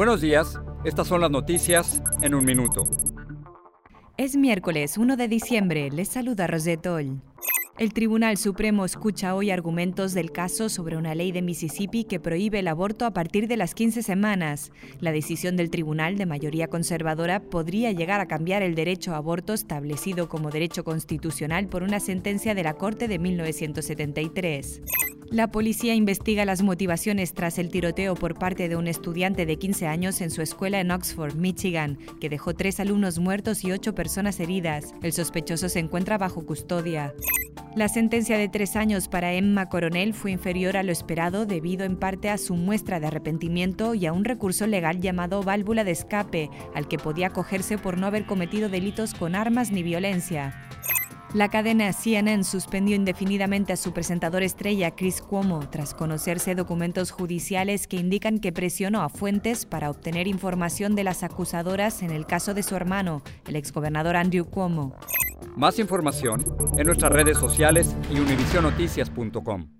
Buenos días, estas son las noticias en un minuto. Es miércoles 1 de diciembre, les saluda Rosetol. El Tribunal Supremo escucha hoy argumentos del caso sobre una ley de Mississippi que prohíbe el aborto a partir de las 15 semanas. La decisión del tribunal de mayoría conservadora podría llegar a cambiar el derecho a aborto establecido como derecho constitucional por una sentencia de la Corte de 1973. La policía investiga las motivaciones tras el tiroteo por parte de un estudiante de 15 años en su escuela en Oxford, Michigan, que dejó tres alumnos muertos y ocho personas heridas. El sospechoso se encuentra bajo custodia. La sentencia de tres años para Emma Coronel fue inferior a lo esperado debido en parte a su muestra de arrepentimiento y a un recurso legal llamado válvula de escape, al que podía acogerse por no haber cometido delitos con armas ni violencia. La cadena CNN suspendió indefinidamente a su presentador estrella Chris Cuomo tras conocerse documentos judiciales que indican que presionó a fuentes para obtener información de las acusadoras en el caso de su hermano, el exgobernador Andrew Cuomo. Más información en nuestras redes sociales y univisionoticias.com.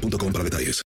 boostmobile.com para detalles.